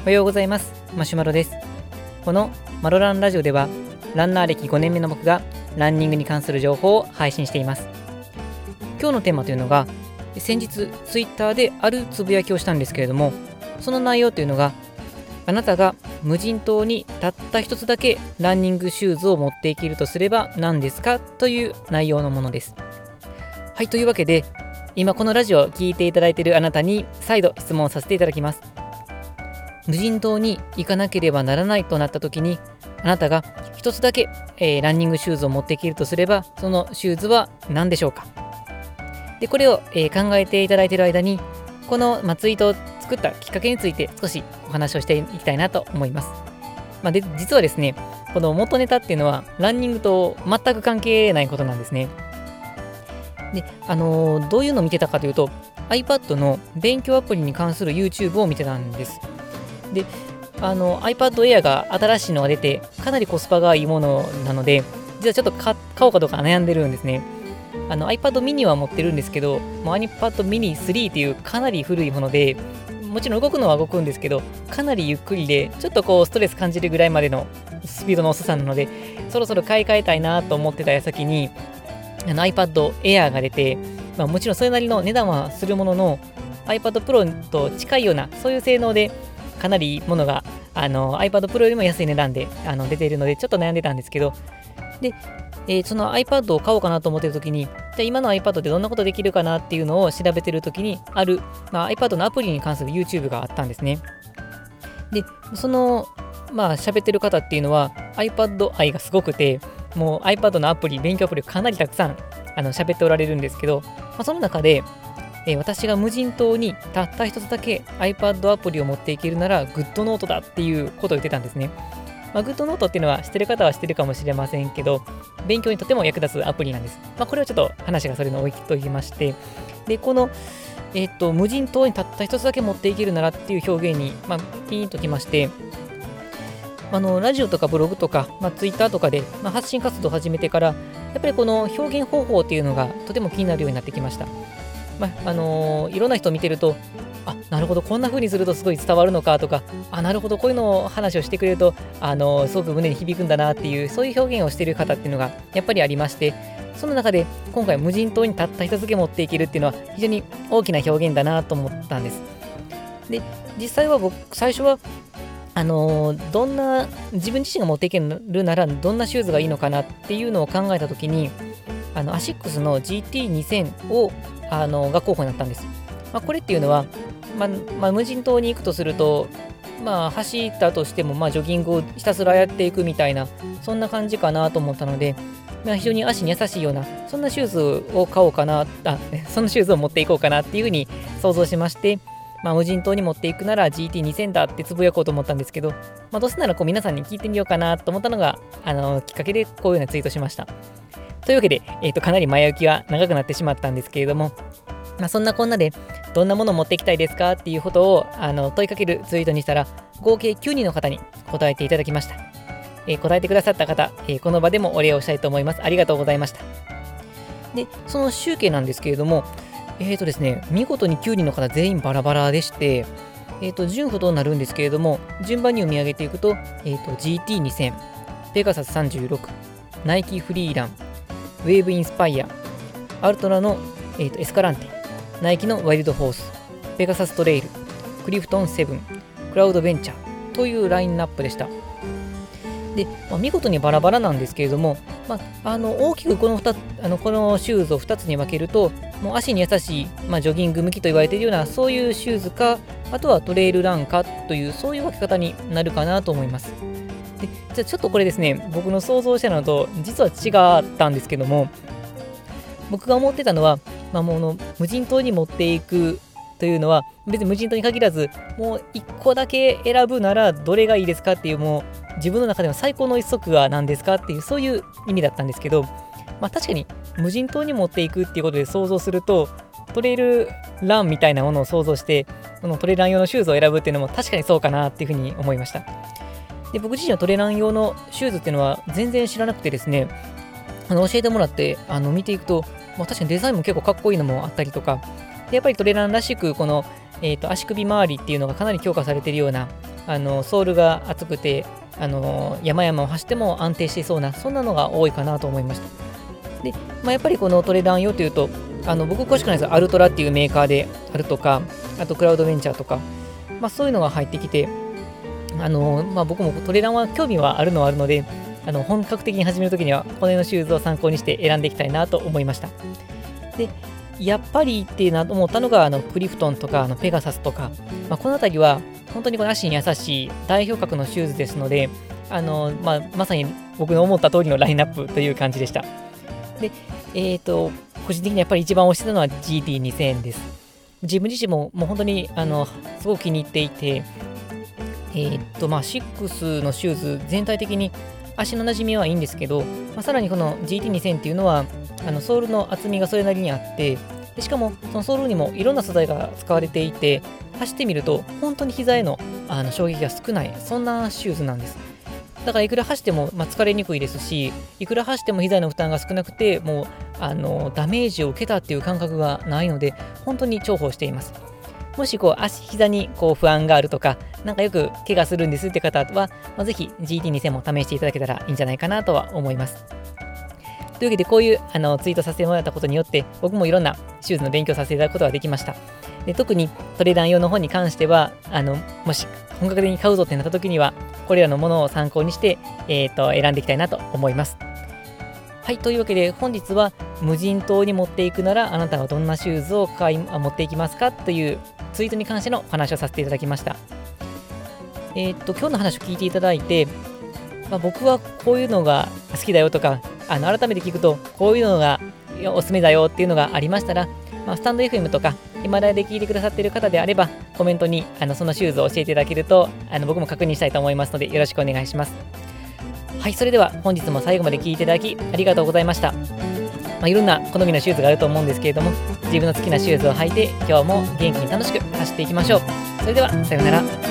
おはようございます。マシュマロです。このマロランラジオではランナー歴5年目の僕がランニングに関する情報を配信しています。今日のテーマというのが先日ツイッターであるつぶやきをしたんですけれどもその内容というのがあなたが無人島にたった一つだけランニングシューズを持っていけるとすれば何ですか？という内容のものです。はいというわけで今このラジオを聴いていただいているあなたに再度質問させていただきます。無人島に行かなければならないとなった時にあなたが一つだけ、えー、ランニングシューズを持っていけるとすればそのシューズは何でしょうか？でこれを、えー、考えていただいている間にこの、まツイートを作ったきっかけについて少しお話をしていきたいなと思います、まあ、で実はですねこの元ネタっていうのはランニングと全く関係ないことなんですね。であのー、どういうのを見てたかというと iPad の勉強アプリに関する YouTube を見てたんです。であの iPad Air が新しいのが出てかなりコスパがいいものなので実はちょっと買おうかどうか悩んでるんですね。あの iPad mini は持ってるんですけどもう iPad mini 3っていうかなり古いものでもちろん動くのは動くんですけどかなりゆっくりでちょっとこうストレス感じるぐらいまでのスピードの遅さなのでそろそろ買い替えたいなと思ってた矢先に iPad Air が出て、まあ、もちろんそれなりの値段はするものの iPad Pro と近いようなそういう性能でかなりものがあの iPad Pro よりも安い値段であの出ているのでちょっと悩んでたんですけどで、えー、その iPad を買おうかなと思ってる時にじゃ今の iPad でどんなことできるかなっていうのを調べてる時にある、まあ、iPad のアプリに関する YouTube があったんですね。でそのまあ喋ってる方っていうのは iPad 愛がすごくてもう iPad のアプリ勉強アプリかなりたくさんあの喋っておられるんですけど、まあ、その中でえー、私が無人島にたった一つだけ iPad アプリを持っていけるなら GoodNote だっていうことを言ってたんですね。まあ、GoodNote っていうのは知ってる方は知ってるかもしれませんけど、勉強にとても役立つアプリなんです。まあ、これはちょっと話がそれの置いときまして、で、この、えっ、ー、と、無人島にたった一つだけ持っていけるならっていう表現に、まあ、ピーンときまして、あのラジオとかブログとか、まあ、ツイッターとかで、まあ、発信活動を始めてから、やっぱりこの表現方法っていうのがとても気になるようになってきました。まあ、のー、いろんな人を見てると、あなるほど、こんな風にするとすごい伝わるのかとか、あなるほど、こういうのを話をしてくれると、あのー、すごく胸に響くんだなっていう、そういう表現をしている方っていうのがやっぱりありまして、その中で今回無人島にたった一つけ持っていけるっていうのは非常に大きな表現だなと思ったんです。で、実際は僕、最初はあのー、どんな自分自身が持っていけるならどんなシューズがいいのかなっていうのを考えた時にあのアシックスの GT2000 をあのが候補になったんです。まあ、これっていうのは、まあ、まあ、無人島に行くとすると、まあ、走ったとしても、まあ、ジョギングをひたすらやっていくみたいな、そんな感じかなと思ったので、まあ、非常に足に優しいような、そんなシューズを買おうかな、あ、そのシューズを持っていこうかなっていうふうに想像しまして、まあ、無人島に持っていくなら GT2000 だってつぶやこうと思ったんですけど、まあ、どうせならこう皆さんに聞いてみようかなと思ったのが、あのきっかけでこういうようなツイートしました。というわけで、えー、とかなり前置きは長くなってしまったんですけれども、まあ、そんなこんなで、どんなものを持っていきたいですか？っていうことをあの問いかけるツイートにしたら、合計9人の方に答えていただきました。えー、答えてくださった方、えー、この場でもお礼をしたいと思います。ありがとうございました。で、その集計なんですけれども、えっ、ー、とですね、見事に9人の方全員バラバラでして、えっ、と、順不同なるんですけれども、順番に読み上げていくと、えっ、と、GT2000、ペガサス36、ナイキフリーラン、ウェーブインスパイア、アルトラの、えーと、エスカランテ、ナイキのワイルドホース、ペガサストレイル、クリフトンセブン、クラウドベンチャー。というラインナップでした。で、まあ、見事にバラバラなんですけれども、まあ、あの大きくこの2あのこのシューズを2つに分けると、もう足に優しい、まあ、ジョギング向きと言われているような、そういうシューズか、あとはトレイルランかという、そういう分け方になるかなと思います。でじゃあちょっとこれですね、僕の想像したのと実は違ったんですけども、僕が思ってたのは、まあ、もうの無人島に持っていくというのは、別に無人島に限らず、もう1個だけ選ぶならどれがいいですかっていう、もう自分の中でも最高の一足は何ですかっていう、そういう意味だったんですけど、まあ確かに無人島に持っていくっていうことで想像すると、トレイルランみたいなものを想像して、このトレイラン用のシューズを選ぶっていうのも確かにそうかなっていうふうに思いました。で僕自身はトレラン用のシューズっていうのは全然知らなくてですね、あの教えてもらってあの見ていくと、まあ、確かにデザインも結構かっこいいのもあったりとか、でやっぱりトレランらしく、この、えーと、足首周りっていうのがかなり強化されているようなあのソールが厚くてあの山々を走っても安定していそうなそんなのが多いかなと思いました。で、まあ、やっぱりこのトレラン用というとあの僕詳しくないですがアルトラっていうメーカーであるとかあとクラウドベンチャーとか、まあ、そういうのが入ってきてあの、まあ、僕もトレランは興味はあるのはあるのであの本格的に始めるときには骨のシューズを参考にして選んでいきたいなと思いました。でやっぱりってなと思ったのがあのクリフトンとかあのペガサスとか、まあ、この辺りは本当にこの足に優しい代表格のシューズですのであの、まあ、まさに僕の思った通りのラインナップという感じでした。でえっ、ー、と個人的にやっぱり一番推してたのは GT2000 です。自分自身ももう本当にあのすごく気に入っていてえー、っとまあ6のシューズ全体的に足の馴染みはいいんですけど、まあ、さらにこの GT2000 っていうのはあのソールの厚みがそれなりにあってでしかもそのソールにもいろんな素材が使われていて走ってみると本当に膝へのあの衝撃が少ないそんなシューズなんです。だからいくら走っても、まあ、疲れにくいですしいくら走っても膝への負担が少なくてもうあのダメージを受けたっていう感覚がないので本当に重宝しています。もしこう足膝にこう不安があるとかなんかよく怪我するんですって方は、まあ、ぜひ GT2000 も試していただけたらいいんじゃないかなとは思います。というわけでこういうあのツイートさせてもらったことによって僕もいろんなシューズの勉強させていただくことができました。で特にトレーダー用の本に関してはあのもし本格的に買うぞってなった時にはこれらのものを参考にして、えーと、選んでいきたいなと思います。はい、というわけで本日は無人島に持っていくならあなたはどんなシューズを買い持っていきますかというツイートに関してのお話をさせていただきました。えー、っと、今日の話を聞いていただいて、まあ、僕はこういうのが好きだよとか、あの改めて聞くとこういうのがおすすめだよっていうのがありましたら、まあ、スタンド FM とかヒマラヤで聞いてくださっている方であればコメントにあのそのシューズを教えていただけるとあの僕も確認したいと思いますのでよろしくお願いしますはいそれでは本日も最後まで聞いていただきありがとうございました、まあ、いろんな好みのシューズがあると思うんですけれども自分の好きなシューズを履いて今日も元気に楽しく走っていきましょう。それではさようなら。